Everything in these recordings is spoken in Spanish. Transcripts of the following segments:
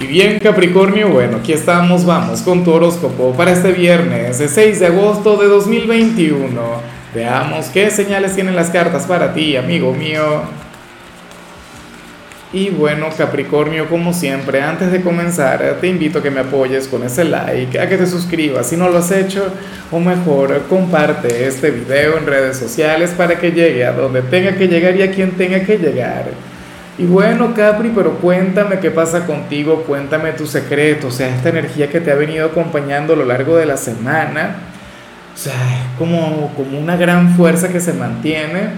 Y bien Capricornio, bueno, aquí estamos, vamos con tu horóscopo para este viernes, 6 de agosto de 2021. Veamos qué señales tienen las cartas para ti, amigo mío. Y bueno, Capricornio, como siempre, antes de comenzar, te invito a que me apoyes con ese like, a que te suscribas si no lo has hecho, o mejor, comparte este video en redes sociales para que llegue a donde tenga que llegar y a quien tenga que llegar. Y bueno, Capri, pero cuéntame qué pasa contigo, cuéntame tu secreto, o sea, esta energía que te ha venido acompañando a lo largo de la semana, o sea, es como, como una gran fuerza que se mantiene.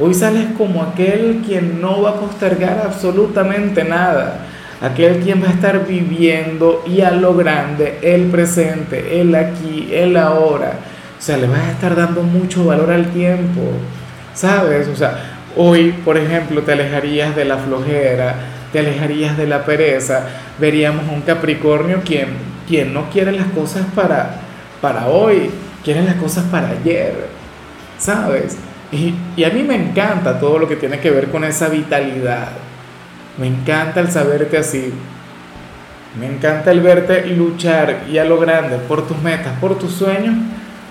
Hoy sales como aquel quien no va a postergar absolutamente nada, aquel quien va a estar viviendo y a lo grande el presente, el aquí, el ahora. O sea, le vas a estar dando mucho valor al tiempo, ¿sabes? O sea, Hoy, por ejemplo, te alejarías de la flojera, te alejarías de la pereza, veríamos un Capricornio quien, quien no quiere las cosas para, para hoy, quiere las cosas para ayer, ¿sabes? Y, y a mí me encanta todo lo que tiene que ver con esa vitalidad, me encanta el saberte así, me encanta el verte luchar y a lo grande por tus metas, por tus sueños,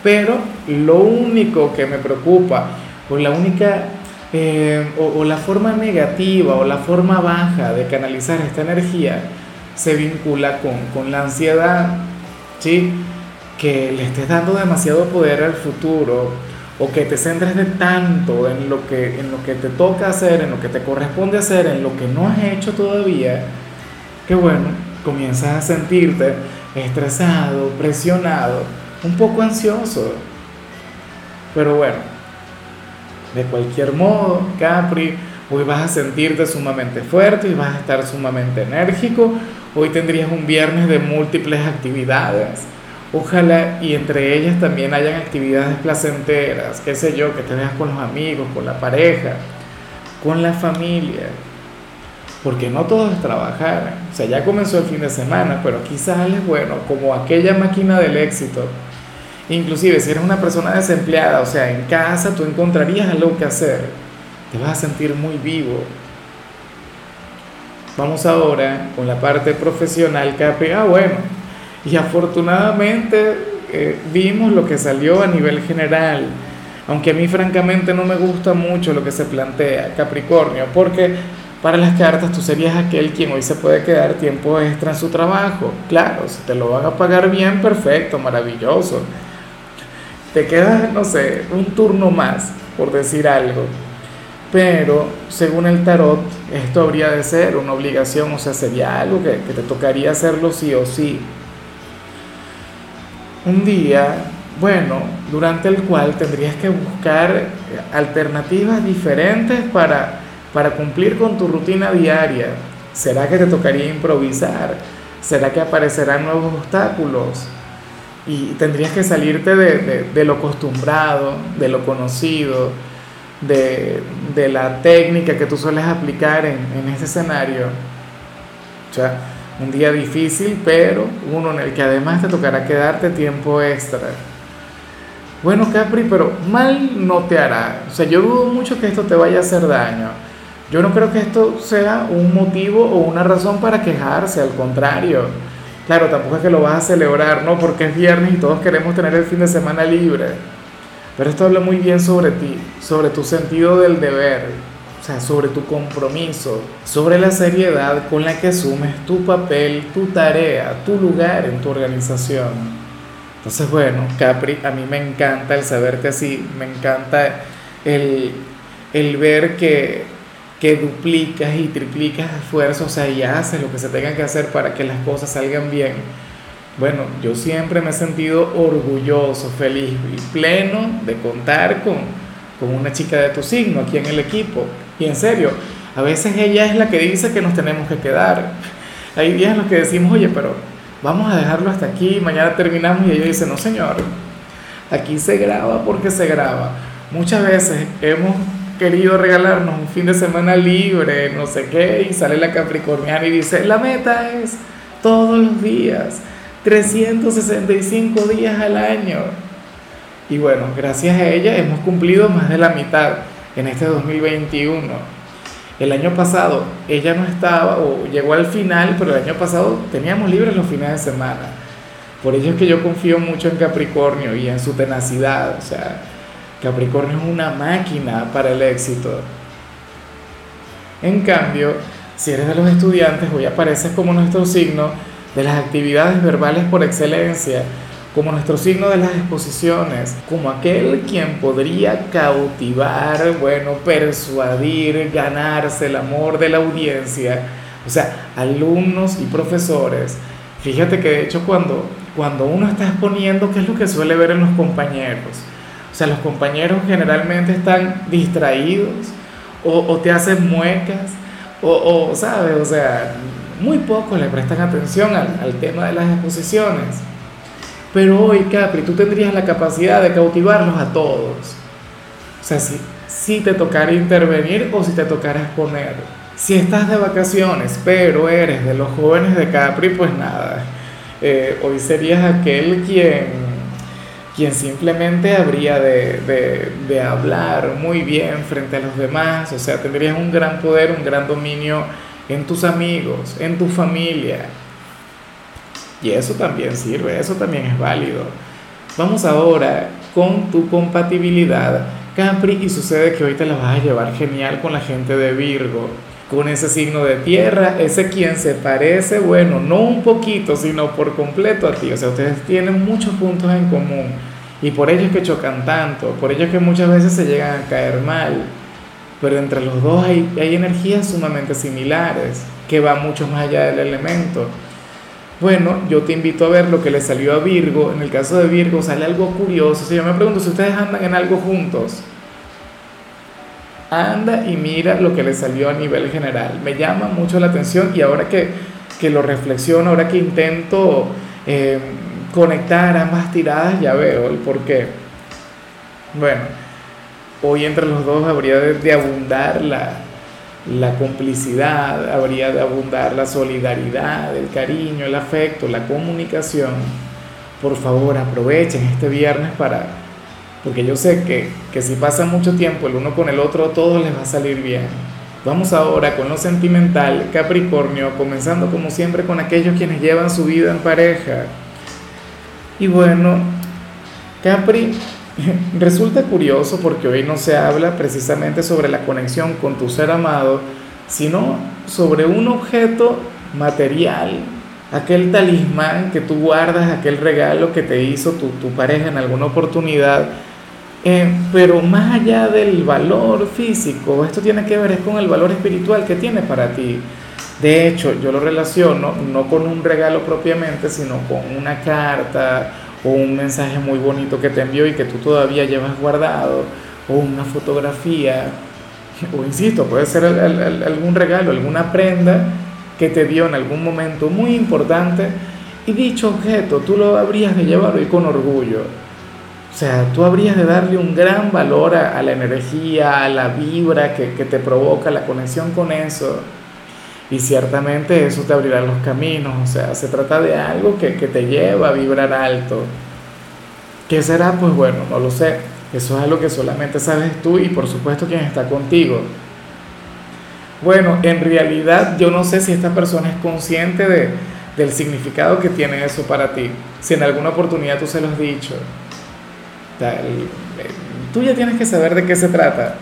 pero lo único que me preocupa, o la única eh, o, la forma negativa o la forma baja de canalizar esta energía se vincula con, con la ansiedad, ¿sí? que le estés dando demasiado poder al futuro o que te centres de tanto en lo, que, en lo que te toca hacer, en lo que te corresponde hacer, en lo que no has hecho todavía, que bueno, comienzas a sentirte estresado, presionado, un poco ansioso. Pero bueno, de cualquier modo, Capri, hoy vas a sentirte sumamente fuerte y vas a estar sumamente enérgico. Hoy tendrías un viernes de múltiples actividades. Ojalá y entre ellas también hayan actividades placenteras, qué sé yo, que te veas con los amigos, con la pareja, con la familia. Porque no todo es trabajar. O sea, ya comenzó el fin de semana, pero quizás es bueno, como aquella máquina del éxito Inclusive si eres una persona desempleada, o sea, en casa tú encontrarías algo que hacer. Te vas a sentir muy vivo. Vamos ahora con la parte profesional, Capi. Ah, bueno. Y afortunadamente eh, vimos lo que salió a nivel general. Aunque a mí francamente no me gusta mucho lo que se plantea, Capricornio, porque para las cartas tú serías aquel quien hoy se puede quedar tiempo extra en su trabajo. Claro, si te lo van a pagar bien, perfecto, maravilloso te queda, no sé, un turno más, por decir algo. Pero según el tarot, esto habría de ser una obligación, o sea, sería algo que, que te tocaría hacerlo sí o sí. Un día, bueno, durante el cual tendrías que buscar alternativas diferentes para, para cumplir con tu rutina diaria. ¿Será que te tocaría improvisar? ¿Será que aparecerán nuevos obstáculos? Y tendrías que salirte de, lo acostumbrado, de lo conocido, de, la técnica que tú sueles aplicar en, en este escenario. O sea, un día difícil, pero uno en el que además te tocará quedarte tiempo extra. Bueno, Capri, pero mal no te hará. O sea, yo dudo mucho que esto te vaya a hacer daño. Yo no creo que esto sea un motivo o una razón para quejarse, al contrario Claro, tampoco es que lo vas a celebrar, ¿no? Porque es viernes y todos queremos tener el fin de semana libre. Pero esto habla muy bien sobre ti, sobre tu sentido del deber, o sea, sobre tu compromiso, sobre la seriedad con la que asumes tu papel, tu tarea, tu lugar en tu organización. Entonces, bueno, Capri, a mí me encanta el saberte así, me encanta el, el ver que que duplicas y triplicas esfuerzos, o sea, y haces lo que se tenga que hacer para que las cosas salgan bien. Bueno, yo siempre me he sentido orgulloso, feliz y pleno de contar con, con una chica de tu signo aquí en el equipo. Y en serio, a veces ella es la que dice que nos tenemos que quedar. Hay días en los que decimos, oye, pero vamos a dejarlo hasta aquí, mañana terminamos y ella dice, no señor, aquí se graba porque se graba. Muchas veces hemos querido regalarnos un fin de semana libre, no sé qué, y sale la Capricorniana y dice, la meta es todos los días, 365 días al año. Y bueno, gracias a ella hemos cumplido más de la mitad en este 2021. El año pasado ella no estaba o llegó al final, pero el año pasado teníamos libres los fines de semana. Por ello es que yo confío mucho en Capricornio y en su tenacidad. O sea, Capricornio es una máquina para el éxito. En cambio, si eres de los estudiantes, hoy apareces como nuestro signo de las actividades verbales por excelencia, como nuestro signo de las exposiciones, como aquel quien podría cautivar, bueno, persuadir, ganarse el amor de la audiencia, o sea, alumnos y profesores. Fíjate que de hecho cuando, cuando uno está exponiendo, ¿qué es lo que suele ver en los compañeros? O sea, los compañeros generalmente están distraídos o, o te hacen muecas o, o, ¿sabes? O sea, muy poco le prestan atención al, al tema de las exposiciones. Pero hoy, Capri, tú tendrías la capacidad de cautivarlos a todos. O sea, si, si te tocara intervenir o si te tocara exponer. Si estás de vacaciones, pero eres de los jóvenes de Capri, pues nada. Eh, hoy serías aquel quien, quien simplemente habría de, de, hablar muy bien frente a los demás. O sea, tendrías un gran poder, un gran dominio en tus amigos, en tu familia. Y eso también sirve, eso también es válido. Vamos ahora con tu compatibilidad, Capri, y sucede que hoy te la vas a llevar genial con la gente de Virgo, con ese signo de tierra, ese quien se parece, bueno, no un poquito, sino por completo a ti. O sea, ustedes tienen muchos puntos en común y por ello que chocan tanto, por ello es que muchas veces se llegan a caer mal. Pero entre los dos hay, hay energías sumamente similares, que van mucho más allá del elemento. Bueno, yo te invito a ver lo que le salió a Virgo. En el caso de Virgo sale algo curioso. Si yo me pregunto si ustedes andan en algo juntos. Anda y mira lo que le salió a nivel general. Me llama mucho la atención y ahora que, que lo reflexiono, ahora que intento eh, conectar ambas tiradas, ya veo el por qué. Bueno, hoy entre los dos habría de, de abundar la, la complicidad, habría de abundar la solidaridad, el cariño, el afecto, la comunicación. Por favor, aprovechen este viernes para, porque yo sé que, que si pasan mucho tiempo el uno con el otro, todo les va a salir bien. Vamos ahora con lo sentimental, Capricornio, comenzando como siempre con aquellos quienes llevan su vida en pareja. Y bueno, Capri, Resulta curioso porque hoy no se habla precisamente sobre la conexión con tu ser amado, sino sobre un objeto material, aquel talismán que tú guardas, aquel regalo que te hizo tu, tu pareja en alguna oportunidad. Eh, pero más allá del valor físico, esto tiene que ver es con el valor espiritual que tiene para ti. De hecho, yo lo relaciono no con un regalo propiamente, sino con una carta, o un mensaje muy bonito que te envió y que tú todavía llevas guardado, o una fotografía, o insisto, puede ser algún regalo, alguna prenda que te dio en algún momento muy importante y dicho objeto tú lo habrías de llevar hoy con orgullo. O sea, tú habrías de darle un gran valor a, la energía, a la vibra que, te provoca la conexión con eso. Y ciertamente eso te abrirá los caminos, o sea, se trata de algo que, que te lleva a vibrar alto. ¿Qué será? Pues bueno, no lo sé. Eso es algo que solamente sabes tú y por supuesto quien está contigo. Bueno, en realidad yo no sé si esta persona es consciente de, del significado que tiene eso para ti. Si en alguna oportunidad tú se lo has dicho. Tú ya tienes que saber de qué se trata.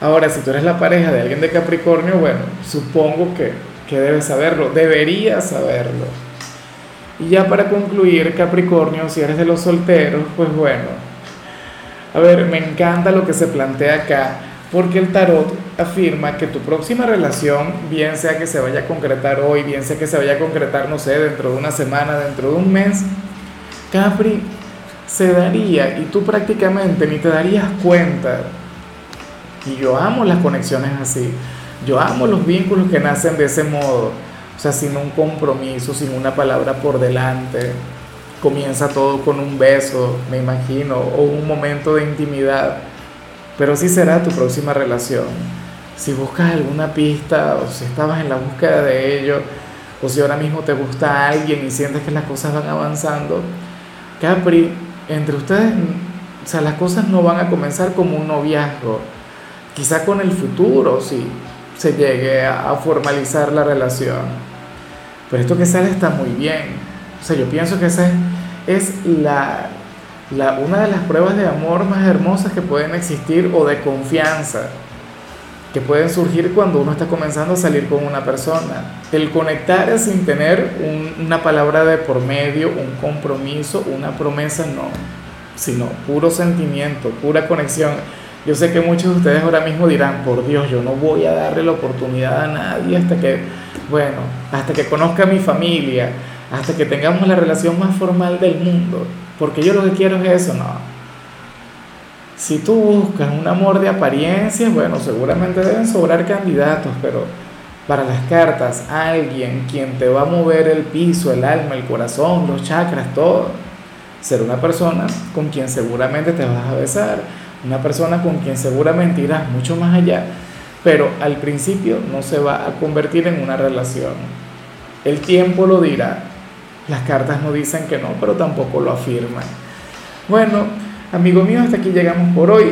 Ahora, si tú eres la pareja de alguien de Capricornio, bueno, supongo que, que debes saberlo, deberías saberlo. Y ya para concluir, Capricornio, si eres de los solteros, pues bueno, a ver, me encanta lo que se plantea acá, porque el tarot afirma que tu próxima relación, bien sea que se vaya a concretar hoy, bien sea que se vaya a concretar, no sé, dentro de una semana, dentro de un mes, Capri se daría y tú prácticamente ni te darías cuenta y yo amo las conexiones así. Yo amo los vínculos que nacen de ese modo. O sea, sin un compromiso, sin una palabra por delante. Comienza todo con un beso, me imagino, o un momento de intimidad. Pero sí será tu próxima relación. Si buscas alguna pista o si estabas en la búsqueda de ello, o si ahora mismo te gusta alguien y sientes que las cosas van avanzando, Capri, entre ustedes, o sea, las cosas no van a comenzar como un noviazgo Quizá con el futuro, sí, se llegue a, formalizar la relación. Pero esto que sale está muy bien. O sea, yo pienso que esa es, la, una de las pruebas de amor más hermosas que pueden existir o de confianza que pueden surgir cuando uno está comenzando a salir con una persona. El conectar sin tener una palabra de por medio, un compromiso, una promesa, no, sino puro sentimiento, pura conexión. Yo sé que muchos de ustedes ahora mismo dirán, por Dios, yo no voy a darle la oportunidad a nadie hasta que, bueno, hasta que conozca a mi familia, hasta que tengamos la relación más formal del mundo, porque yo lo que quiero es eso, no. Si tú buscas un amor de apariencia, bueno, seguramente deben sobrar candidatos, pero para las cartas, alguien quien te va a mover el piso, el alma, el corazón, los chakras, todo, ser una persona con quien seguramente te vas a besar, una persona con quien seguramente irás mucho más allá, pero al principio no se va a convertir en una relación. El tiempo lo dirá. Las cartas no dicen que no, pero tampoco lo afirman. Bueno, Amigo mío, hasta aquí llegamos por hoy.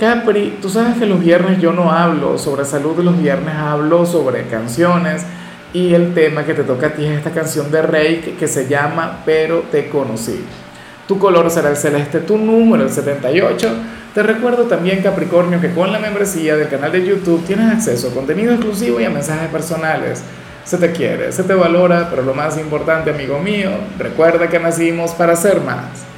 Capri, tú sabes que los viernes yo no hablo sobre salud, los viernes hablo sobre canciones y el tema que te toca a ti es esta canción de Rey que, se llama Pero te conocí. Tu color será el celeste, tu número el 78. Te recuerdo también, Capricornio, que con la membresía del canal de YouTube tienes acceso a contenido exclusivo y a mensajes personales. Se te quiere, se te valora, pero lo más importante, amigo mío, recuerda que nacimos para ser más.